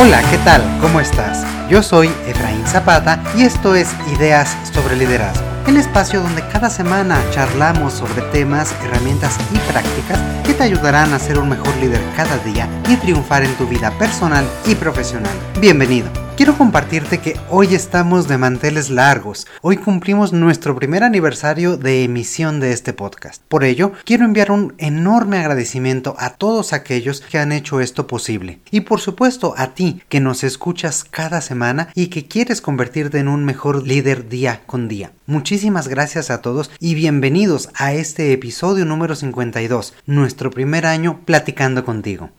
Hola, ¿qué tal? ¿Cómo estás? Yo soy Efraín Zapata y esto es Ideas sobre Liderazgo, el espacio donde cada semana charlamos sobre temas, herramientas y prácticas que te ayudarán a ser un mejor líder cada día y triunfar en tu vida personal y profesional. Bienvenido. Quiero compartirte que hoy estamos de manteles largos. Hoy cumplimos nuestro primer aniversario de emisión de este podcast. Por ello, quiero enviar un enorme agradecimiento a todos aquellos que han hecho esto posible. Y por supuesto a ti que nos escuchas cada semana y que quieres convertirte en un mejor líder día con día. Muchísimas gracias a todos y bienvenidos a este episodio número 52, nuestro primer año platicando contigo.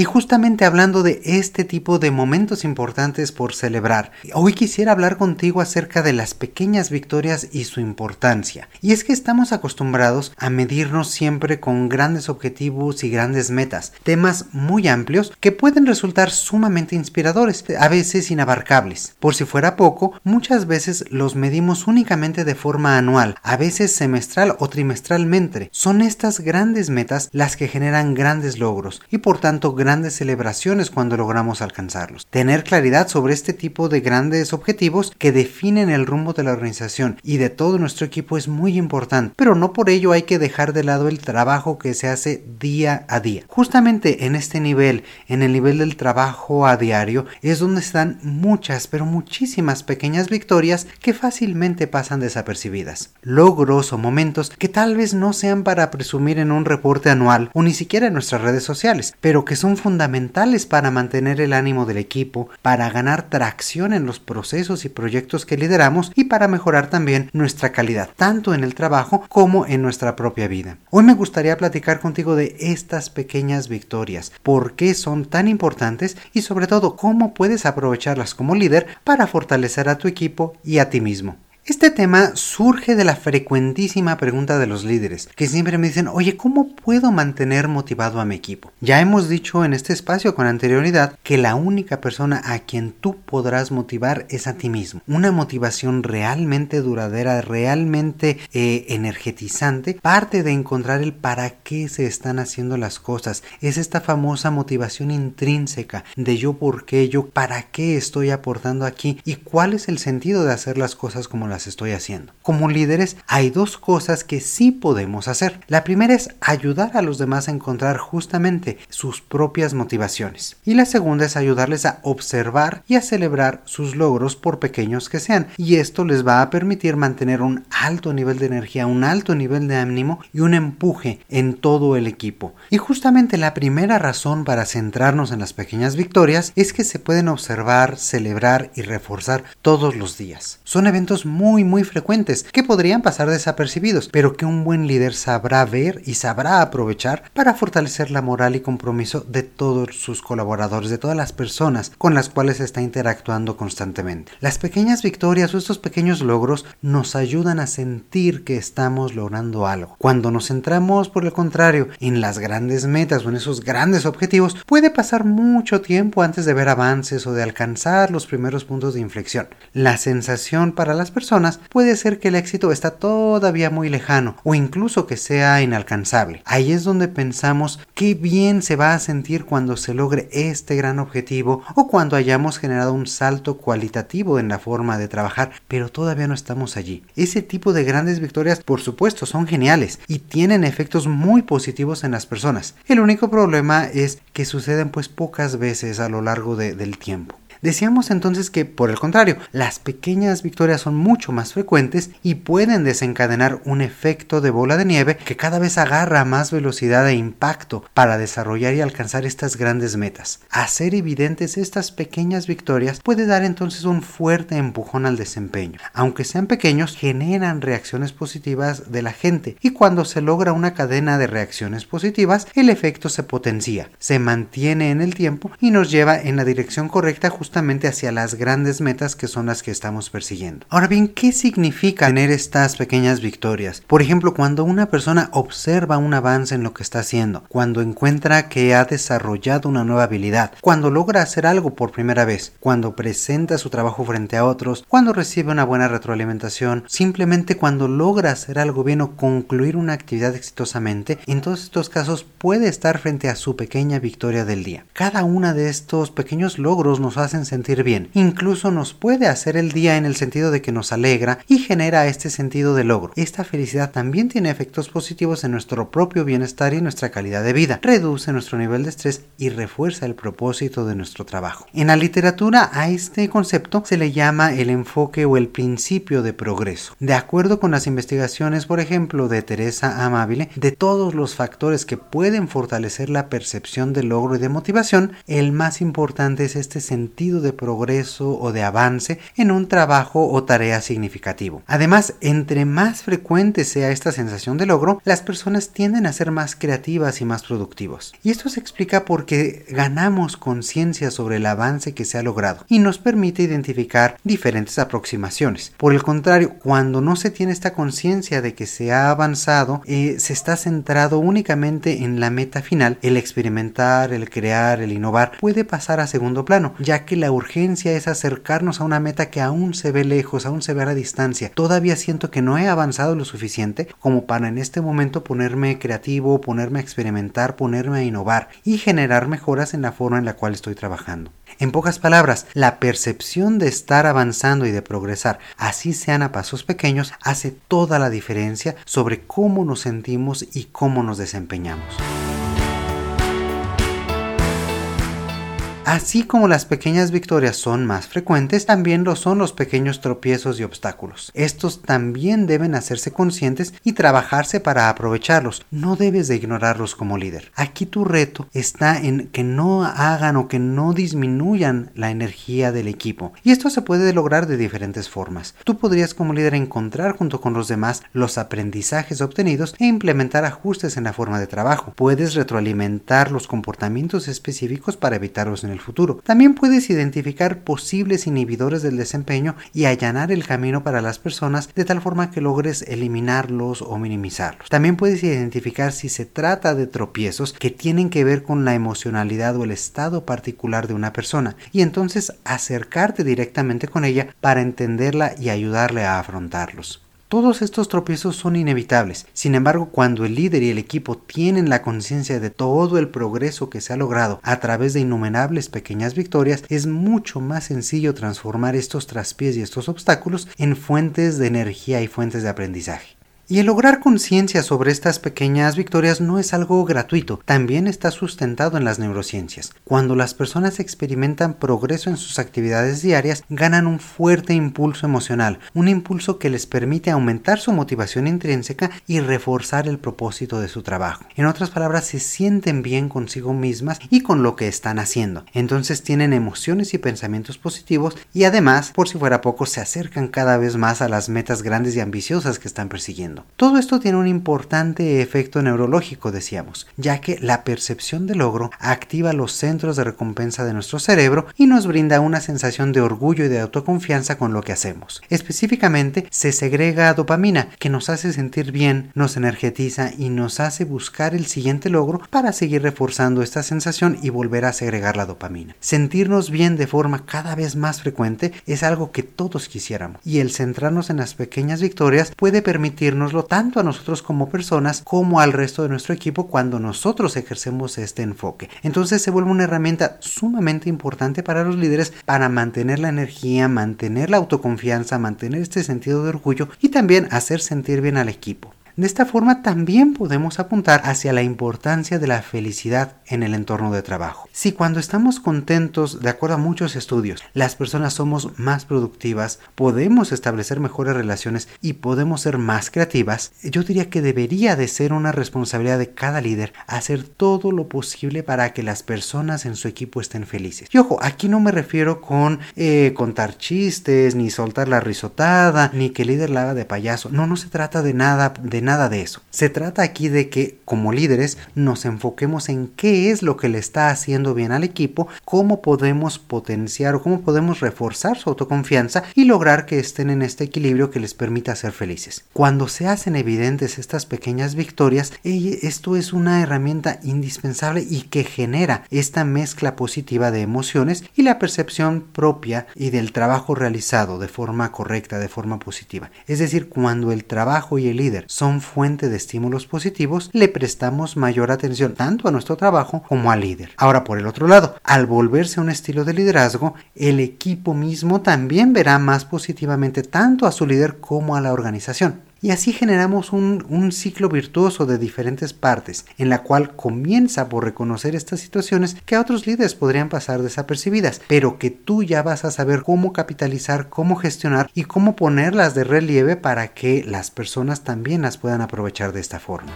Y justamente hablando de este tipo de momentos importantes por celebrar, hoy quisiera hablar contigo acerca de las pequeñas victorias y su importancia. Y es que estamos acostumbrados a medirnos siempre con grandes objetivos y grandes metas, temas muy amplios que pueden resultar sumamente inspiradores, a veces inabarcables. Por si fuera poco, muchas veces los medimos únicamente de forma anual, a veces semestral o trimestralmente. Son estas grandes metas las que generan grandes logros y por tanto grandes grandes celebraciones cuando logramos alcanzarlos. Tener claridad sobre este tipo de grandes objetivos que definen el rumbo de la organización y de todo nuestro equipo es muy importante, pero no por ello hay que dejar de lado el trabajo que se hace día a día. Justamente en este nivel, en el nivel del trabajo a diario, es donde están muchas, pero muchísimas pequeñas victorias que fácilmente pasan desapercibidas. Logros o momentos que tal vez no sean para presumir en un reporte anual o ni siquiera en nuestras redes sociales, pero que son fundamentales para mantener el ánimo del equipo, para ganar tracción en los procesos y proyectos que lideramos y para mejorar también nuestra calidad, tanto en el trabajo como en nuestra propia vida. Hoy me gustaría platicar contigo de estas pequeñas victorias, por qué son tan importantes y sobre todo cómo puedes aprovecharlas como líder para fortalecer a tu equipo y a ti mismo. Este tema surge de la frecuentísima pregunta de los líderes, que siempre me dicen, oye, ¿cómo puedo mantener motivado a mi equipo? Ya hemos dicho en este espacio con anterioridad que la única persona a quien tú podrás motivar es a ti mismo. Una motivación realmente duradera, realmente eh, energetizante, parte de encontrar el para qué se están haciendo las cosas. Es esta famosa motivación intrínseca de yo por qué, yo para qué estoy aportando aquí y cuál es el sentido de hacer las cosas como las estoy haciendo. Como líderes hay dos cosas que sí podemos hacer. La primera es ayudar a los demás a encontrar justamente sus propias motivaciones. Y la segunda es ayudarles a observar y a celebrar sus logros por pequeños que sean. Y esto les va a permitir mantener un alto nivel de energía, un alto nivel de ánimo y un empuje en todo el equipo. Y justamente la primera razón para centrarnos en las pequeñas victorias es que se pueden observar, celebrar y reforzar todos los días. Son eventos muy muy muy frecuentes que podrían pasar desapercibidos, pero que un buen líder sabrá ver y sabrá aprovechar para fortalecer la moral y compromiso de todos sus colaboradores, de todas las personas con las cuales está interactuando constantemente. Las pequeñas victorias o estos pequeños logros nos ayudan a sentir que estamos logrando algo. Cuando nos centramos, por el contrario, en las grandes metas o en esos grandes objetivos, puede pasar mucho tiempo antes de ver avances o de alcanzar los primeros puntos de inflexión. La sensación para las personas puede ser que el éxito está todavía muy lejano o incluso que sea inalcanzable. Ahí es donde pensamos qué bien se va a sentir cuando se logre este gran objetivo o cuando hayamos generado un salto cualitativo en la forma de trabajar, pero todavía no estamos allí. Ese tipo de grandes victorias, por supuesto, son geniales y tienen efectos muy positivos en las personas. El único problema es que suceden pues pocas veces a lo largo del tiempo. Decíamos entonces que, por el contrario, las pequeñas victorias son mucho más frecuentes y pueden desencadenar un efecto de bola de nieve que cada vez agarra más velocidad e impacto para desarrollar y alcanzar estas grandes metas. Hacer evidentes estas pequeñas victorias puede dar entonces un fuerte empujón al desempeño. Aunque sean pequeños, generan reacciones positivas de la gente y cuando se logra una cadena de reacciones positivas, el efecto se potencia, se mantiene en el tiempo y nos lleva en la dirección correcta justamente justamente hacia las grandes metas que son las que estamos persiguiendo. Ahora bien, ¿qué significa tener estas pequeñas victorias? Por ejemplo, cuando una persona observa un avance en lo que está haciendo, cuando encuentra que ha desarrollado una nueva habilidad, cuando logra hacer algo por primera vez, cuando presenta su trabajo frente a otros, cuando recibe una buena retroalimentación, simplemente cuando logra hacer algo bien o concluir una actividad exitosamente, en todos estos casos puede estar frente a su pequeña victoria del día. Cada una de estos pequeños logros nos hacen sentir bien, incluso nos puede hacer el día en el sentido de que nos alegra y genera este sentido de logro. Esta felicidad también tiene efectos positivos en nuestro propio bienestar y nuestra calidad de vida, reduce nuestro nivel de estrés y refuerza el propósito de nuestro trabajo. En la literatura a este concepto se le llama el enfoque o el principio de progreso. De acuerdo con las investigaciones, por ejemplo, de Teresa Amabile, de todos los factores que pueden fortalecer la percepción de logro y de motivación, el más importante es este sentido de progreso o de avance en un trabajo o tarea significativo. Además, entre más frecuente sea esta sensación de logro, las personas tienden a ser más creativas y más productivos. Y esto se explica porque ganamos conciencia sobre el avance que se ha logrado y nos permite identificar diferentes aproximaciones. Por el contrario, cuando no se tiene esta conciencia de que se ha avanzado, eh, se está centrado únicamente en la meta final, el experimentar, el crear, el innovar, puede pasar a segundo plano, ya que la urgencia es acercarnos a una meta que aún se ve lejos, aún se ve a la distancia. Todavía siento que no he avanzado lo suficiente como para en este momento ponerme creativo, ponerme a experimentar, ponerme a innovar y generar mejoras en la forma en la cual estoy trabajando. En pocas palabras, la percepción de estar avanzando y de progresar, así sean a pasos pequeños, hace toda la diferencia sobre cómo nos sentimos y cómo nos desempeñamos. Así como las pequeñas victorias son más frecuentes, también lo son los pequeños tropiezos y obstáculos. Estos también deben hacerse conscientes y trabajarse para aprovecharlos. No debes de ignorarlos como líder. Aquí tu reto está en que no hagan o que no disminuyan la energía del equipo. Y esto se puede lograr de diferentes formas. Tú podrías como líder encontrar junto con los demás los aprendizajes obtenidos e implementar ajustes en la forma de trabajo. Puedes retroalimentar los comportamientos específicos para evitarlos en el futuro. También puedes identificar posibles inhibidores del desempeño y allanar el camino para las personas de tal forma que logres eliminarlos o minimizarlos. También puedes identificar si se trata de tropiezos que tienen que ver con la emocionalidad o el estado particular de una persona y entonces acercarte directamente con ella para entenderla y ayudarle a afrontarlos. Todos estos tropiezos son inevitables. Sin embargo, cuando el líder y el equipo tienen la conciencia de todo el progreso que se ha logrado a través de innumerables pequeñas victorias, es mucho más sencillo transformar estos traspiés y estos obstáculos en fuentes de energía y fuentes de aprendizaje. Y el lograr conciencia sobre estas pequeñas victorias no es algo gratuito, también está sustentado en las neurociencias. Cuando las personas experimentan progreso en sus actividades diarias, ganan un fuerte impulso emocional, un impulso que les permite aumentar su motivación intrínseca y reforzar el propósito de su trabajo. En otras palabras, se sienten bien consigo mismas y con lo que están haciendo. Entonces tienen emociones y pensamientos positivos y además, por si fuera poco, se acercan cada vez más a las metas grandes y ambiciosas que están persiguiendo. Todo esto tiene un importante efecto neurológico, decíamos, ya que la percepción de logro activa los centros de recompensa de nuestro cerebro y nos brinda una sensación de orgullo y de autoconfianza con lo que hacemos. Específicamente, se segrega dopamina, que nos hace sentir bien, nos energetiza y nos hace buscar el siguiente logro para seguir reforzando esta sensación y volver a segregar la dopamina. Sentirnos bien de forma cada vez más frecuente es algo que todos quisiéramos y el centrarnos en las pequeñas victorias puede permitirnos tanto a nosotros como personas como al resto de nuestro equipo cuando nosotros ejercemos este enfoque. Entonces se vuelve una herramienta sumamente importante para los líderes para mantener la energía, mantener la autoconfianza, mantener este sentido de orgullo y también hacer sentir bien al equipo. De esta forma también podemos apuntar hacia la importancia de la felicidad en el entorno de trabajo. Si cuando estamos contentos, de acuerdo a muchos estudios, las personas somos más productivas, podemos establecer mejores relaciones y podemos ser más creativas, yo diría que debería de ser una responsabilidad de cada líder hacer todo lo posible para que las personas en su equipo estén felices. Y ojo, aquí no me refiero con eh, contar chistes, ni soltar la risotada, ni que el líder la haga de payaso. No, no se trata de nada, de nada nada de eso. Se trata aquí de que como líderes nos enfoquemos en qué es lo que le está haciendo bien al equipo, cómo podemos potenciar o cómo podemos reforzar su autoconfianza y lograr que estén en este equilibrio que les permita ser felices. Cuando se hacen evidentes estas pequeñas victorias, esto es una herramienta indispensable y que genera esta mezcla positiva de emociones y la percepción propia y del trabajo realizado de forma correcta, de forma positiva. Es decir, cuando el trabajo y el líder fuente de estímulos positivos, le prestamos mayor atención tanto a nuestro trabajo como al líder. Ahora, por el otro lado, al volverse un estilo de liderazgo, el equipo mismo también verá más positivamente tanto a su líder como a la organización. Y así generamos un, ciclo virtuoso de diferentes partes, en la cual comienza por reconocer estas situaciones que a otros líderes podrían pasar desapercibidas, pero que tú ya vas a saber cómo capitalizar, cómo gestionar y cómo ponerlas de relieve para que las personas también las puedan aprovechar de esta forma.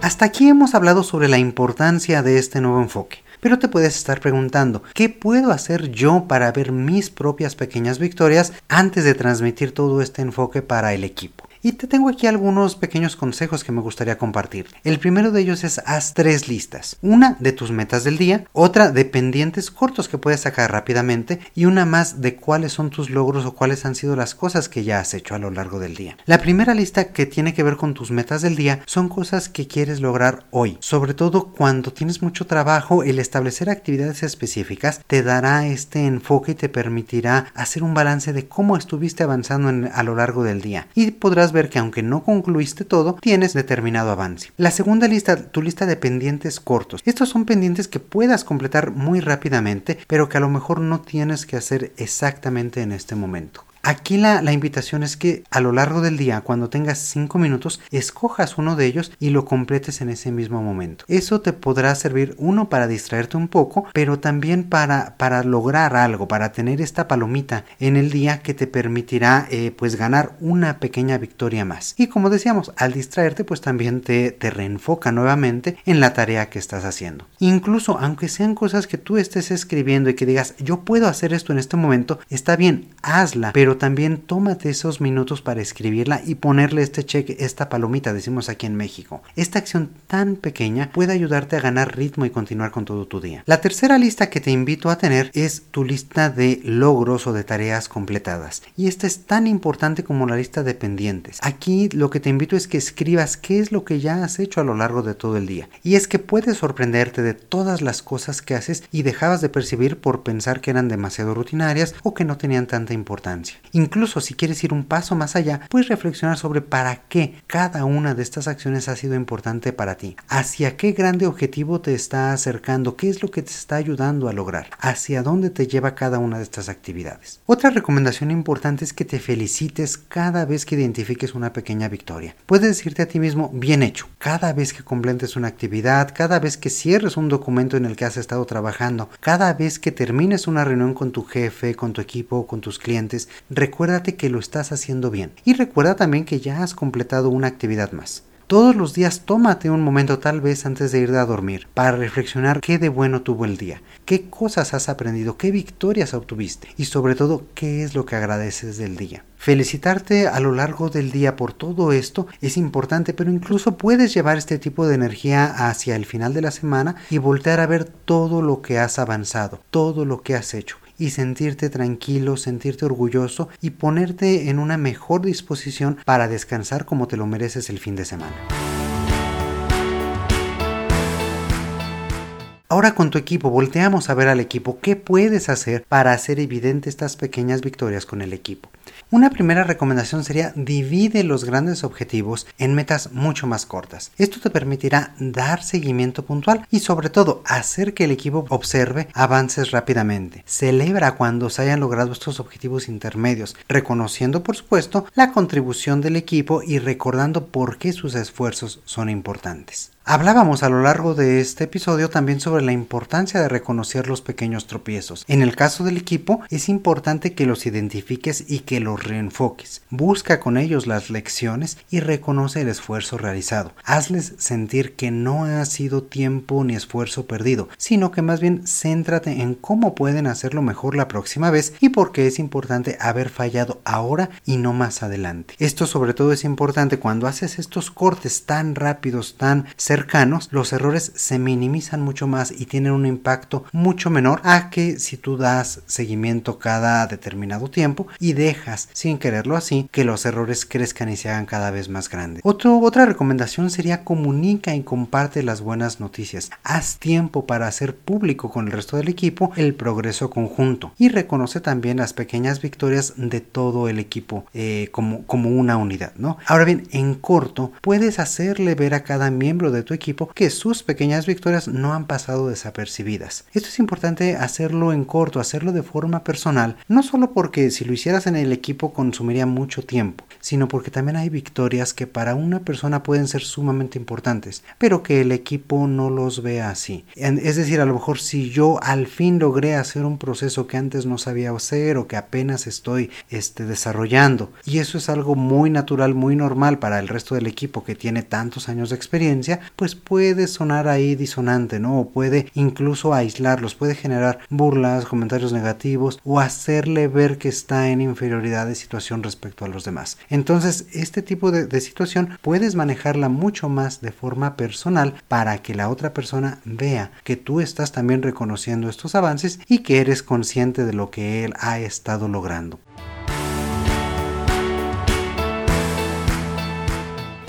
Hasta aquí hemos hablado sobre la importancia de este nuevo enfoque. Pero te puedes estar preguntando, ¿qué puedo hacer yo para ver mis propias pequeñas victorias antes de transmitir todo este enfoque para el equipo? Y te tengo aquí algunos pequeños consejos que me gustaría compartir. El primero de ellos es haz tres listas. Una de tus metas del día, otra de pendientes cortos que puedes sacar rápidamente y una más de cuáles son tus logros o cuáles han sido las cosas que ya has hecho a lo largo del día. La primera lista que tiene que ver con tus metas del día son cosas que quieres lograr hoy. Sobre todo cuando tienes mucho trabajo, el establecer actividades específicas te dará este enfoque y te permitirá hacer un balance de cómo estuviste avanzando a lo largo del día. Y podrás ver que aunque no concluiste todo, tienes determinado avance. La segunda lista, tu lista de pendientes cortos. Estos son pendientes que puedas completar muy rápidamente, pero que a lo mejor no tienes que hacer exactamente en este momento. Aquí la, invitación es que a lo largo del día, cuando tengas 5 minutos, escojas uno de ellos y lo completes en ese mismo momento. Eso te podrá servir, uno, para distraerte un poco, pero también para, para lograr algo, para tener esta palomita en el día que te permitirá eh, pues ganar una pequeña victoria más. Y como decíamos, al distraerte pues también te, te reenfoca nuevamente en la tarea que estás haciendo. Incluso aunque sean cosas que tú estés escribiendo y que digas yo puedo hacer esto en este momento, está bien, hazla, pero también tómate esos minutos para escribirla y ponerle este cheque, esta palomita, decimos aquí en México. Esta acción tan pequeña puede ayudarte a ganar ritmo y continuar con todo tu día. La tercera lista que te invito a tener es tu lista de logros o de tareas completadas. Y esta es tan importante como la lista de pendientes. Aquí lo que te invito es que escribas qué es lo que ya has hecho a lo largo de todo el día. Y es que puedes sorprenderte de todas las cosas que haces y dejabas de percibir por pensar que eran demasiado rutinarias o que no tenían tanta importancia. Incluso si quieres ir un paso más allá, puedes reflexionar sobre para qué cada una de estas acciones ha sido importante para ti, hacia qué grande objetivo te está acercando, qué es lo que te está ayudando a lograr, hacia dónde te lleva cada una de estas actividades. Otra recomendación importante es que te felicites cada vez que identifiques una pequeña victoria. Puedes decirte a ti mismo, bien hecho, cada vez que completes una actividad, cada vez que cierres un documento en el que has estado trabajando, cada vez que termines una reunión con tu jefe, con tu equipo, con tus clientes, recuérdate que lo estás haciendo bien y recuerda también que ya has completado una actividad más. Todos los días tómate un momento tal vez antes de ir a dormir para reflexionar qué de bueno tuvo el día, qué cosas has aprendido, qué victorias obtuviste y sobre todo qué es lo que agradeces del día. Felicitarte a lo largo del día por todo esto es importante, pero incluso puedes llevar este tipo de energía hacia el final de la semana y voltear a ver todo lo que has avanzado, todo lo que has hecho y sentirte tranquilo, sentirte orgulloso y ponerte en una mejor disposición para descansar como te lo mereces el fin de semana. Ahora con tu equipo, volteamos a ver al equipo qué puedes hacer para hacer evidente estas pequeñas victorias con el equipo. Una primera recomendación sería divide los grandes objetivos en metas mucho más cortas. Esto te permitirá dar seguimiento puntual y sobre todo hacer que el equipo observe avances rápidamente. Celebra cuando se hayan logrado estos objetivos intermedios, reconociendo por supuesto la contribución del equipo y recordando por qué sus esfuerzos son importantes. Hablábamos a lo largo de este episodio también sobre la importancia de reconocer los pequeños tropiezos. En el caso del equipo, es importante que los identifiques y que los reenfoques. Busca con ellos las lecciones y reconoce el esfuerzo realizado. Hazles sentir que no ha sido tiempo ni esfuerzo perdido, sino que más bien céntrate en cómo pueden hacerlo mejor la próxima vez y por qué es importante haber fallado ahora y no más adelante. Esto sobre todo es importante cuando haces estos cortes tan rápidos, tan los errores se minimizan mucho más y tienen un impacto mucho menor a que si tú das seguimiento cada determinado tiempo y dejas, sin quererlo así, que los errores crezcan y se hagan cada vez más grandes. otra recomendación sería comunica y comparte las buenas noticias. Haz tiempo para hacer público con el resto del equipo el progreso conjunto y reconoce también las pequeñas victorias de todo el equipo eh, como, como una unidad, ¿no? Ahora bien, en corto, puedes hacerle ver a cada miembro de tu equipo que sus pequeñas victorias no han pasado desapercibidas. Esto es importante hacerlo en corto, hacerlo de forma personal, no solo porque si lo hicieras en el equipo consumiría mucho tiempo, sino porque también hay victorias que para una persona pueden ser sumamente importantes, pero que el equipo no los vea así. Es decir, a lo mejor si yo al fin logré hacer un proceso que antes no sabía hacer o que apenas estoy este, desarrollando, y eso es algo muy natural, muy normal para el resto del equipo que tiene tantos años de experiencia, pues puede sonar ahí disonante, ¿no? O puede incluso aislarlos, puede generar burlas, comentarios negativos o hacerle ver que está en inferioridad de situación respecto a los demás. Entonces, este tipo de, de situación puedes manejarla mucho más de forma personal para que la otra persona vea que tú estás también reconociendo estos avances y que eres consciente de lo que él ha estado logrando.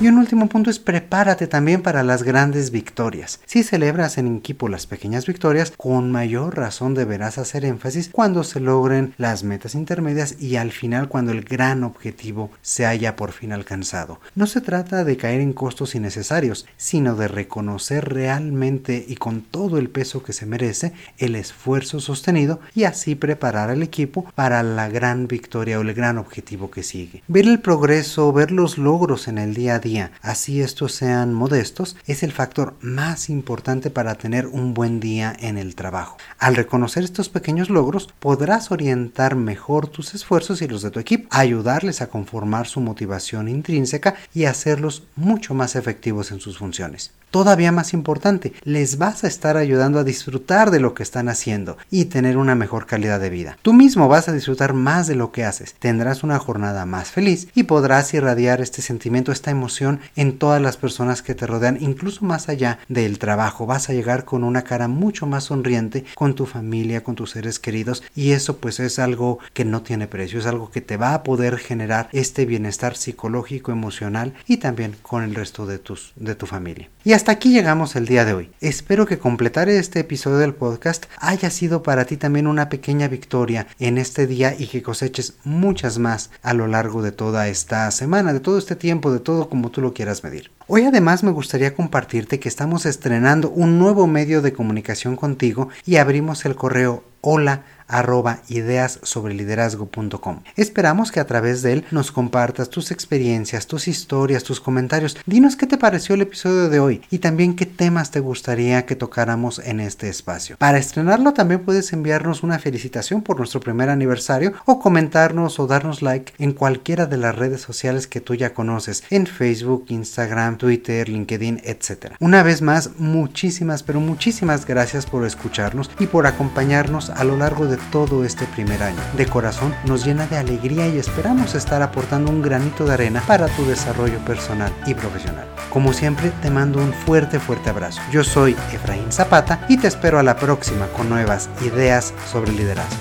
Y un último punto es prepárate también para las grandes victorias. Si celebras en equipo las pequeñas victorias, con mayor razón deberás hacer énfasis cuando se logren las metas intermedias y al final cuando el gran objetivo se haya por fin alcanzado. No se trata de caer en costos innecesarios, sino de reconocer realmente y con todo el peso que se merece el esfuerzo sostenido y así preparar al equipo para la gran victoria o el gran objetivo que sigue. Ver el progreso, ver los logros en el día a así estos sean modestos, es el factor más importante para tener un buen día en el trabajo. Al reconocer estos pequeños logros, podrás orientar mejor tus esfuerzos y los de tu equipo, ayudarles a conformar su motivación intrínseca y hacerlos mucho más efectivos en sus funciones todavía más importante, les vas a estar ayudando a disfrutar de lo que están haciendo y tener una mejor calidad de vida. Tú mismo vas a disfrutar más de lo que haces, tendrás una jornada más feliz y podrás irradiar este sentimiento, esta emoción en todas las personas que te rodean, incluso más allá del trabajo. Vas a llegar con una cara mucho más sonriente con tu familia, con tus seres queridos y eso pues es algo que no tiene precio, es algo que te va a poder generar este bienestar psicológico, emocional y también con el resto de tus de tu familia. Y hasta aquí llegamos el día de hoy. Espero que completar este episodio del podcast haya sido para ti también una pequeña victoria en este día y que coseches muchas más a lo largo de toda esta semana, de todo este tiempo, de todo como tú lo quieras medir. Hoy además me gustaría compartirte que estamos estrenando un nuevo medio de comunicación contigo y abrimos el correo hola arroba ideas sobre liderazgo.com. Esperamos que a través de él nos compartas tus experiencias, tus historias, tus comentarios. Dinos qué te pareció el episodio de hoy y también qué temas te gustaría que tocáramos en este espacio. Para estrenarlo también puedes enviarnos una felicitación por nuestro primer aniversario o comentarnos o darnos like en cualquiera de las redes sociales que tú ya conoces, en Facebook, Instagram, Twitter, LinkedIn, etc. Una vez más, muchísimas, pero muchísimas gracias por escucharnos y por acompañarnos a lo largo todo este primer año. De corazón nos llena de alegría y esperamos estar aportando un granito de arena para tu desarrollo personal y profesional. Como siempre, te mando un fuerte, fuerte abrazo. Yo soy Efraín Zapata y te espero a la próxima con nuevas ideas sobre liderazgo.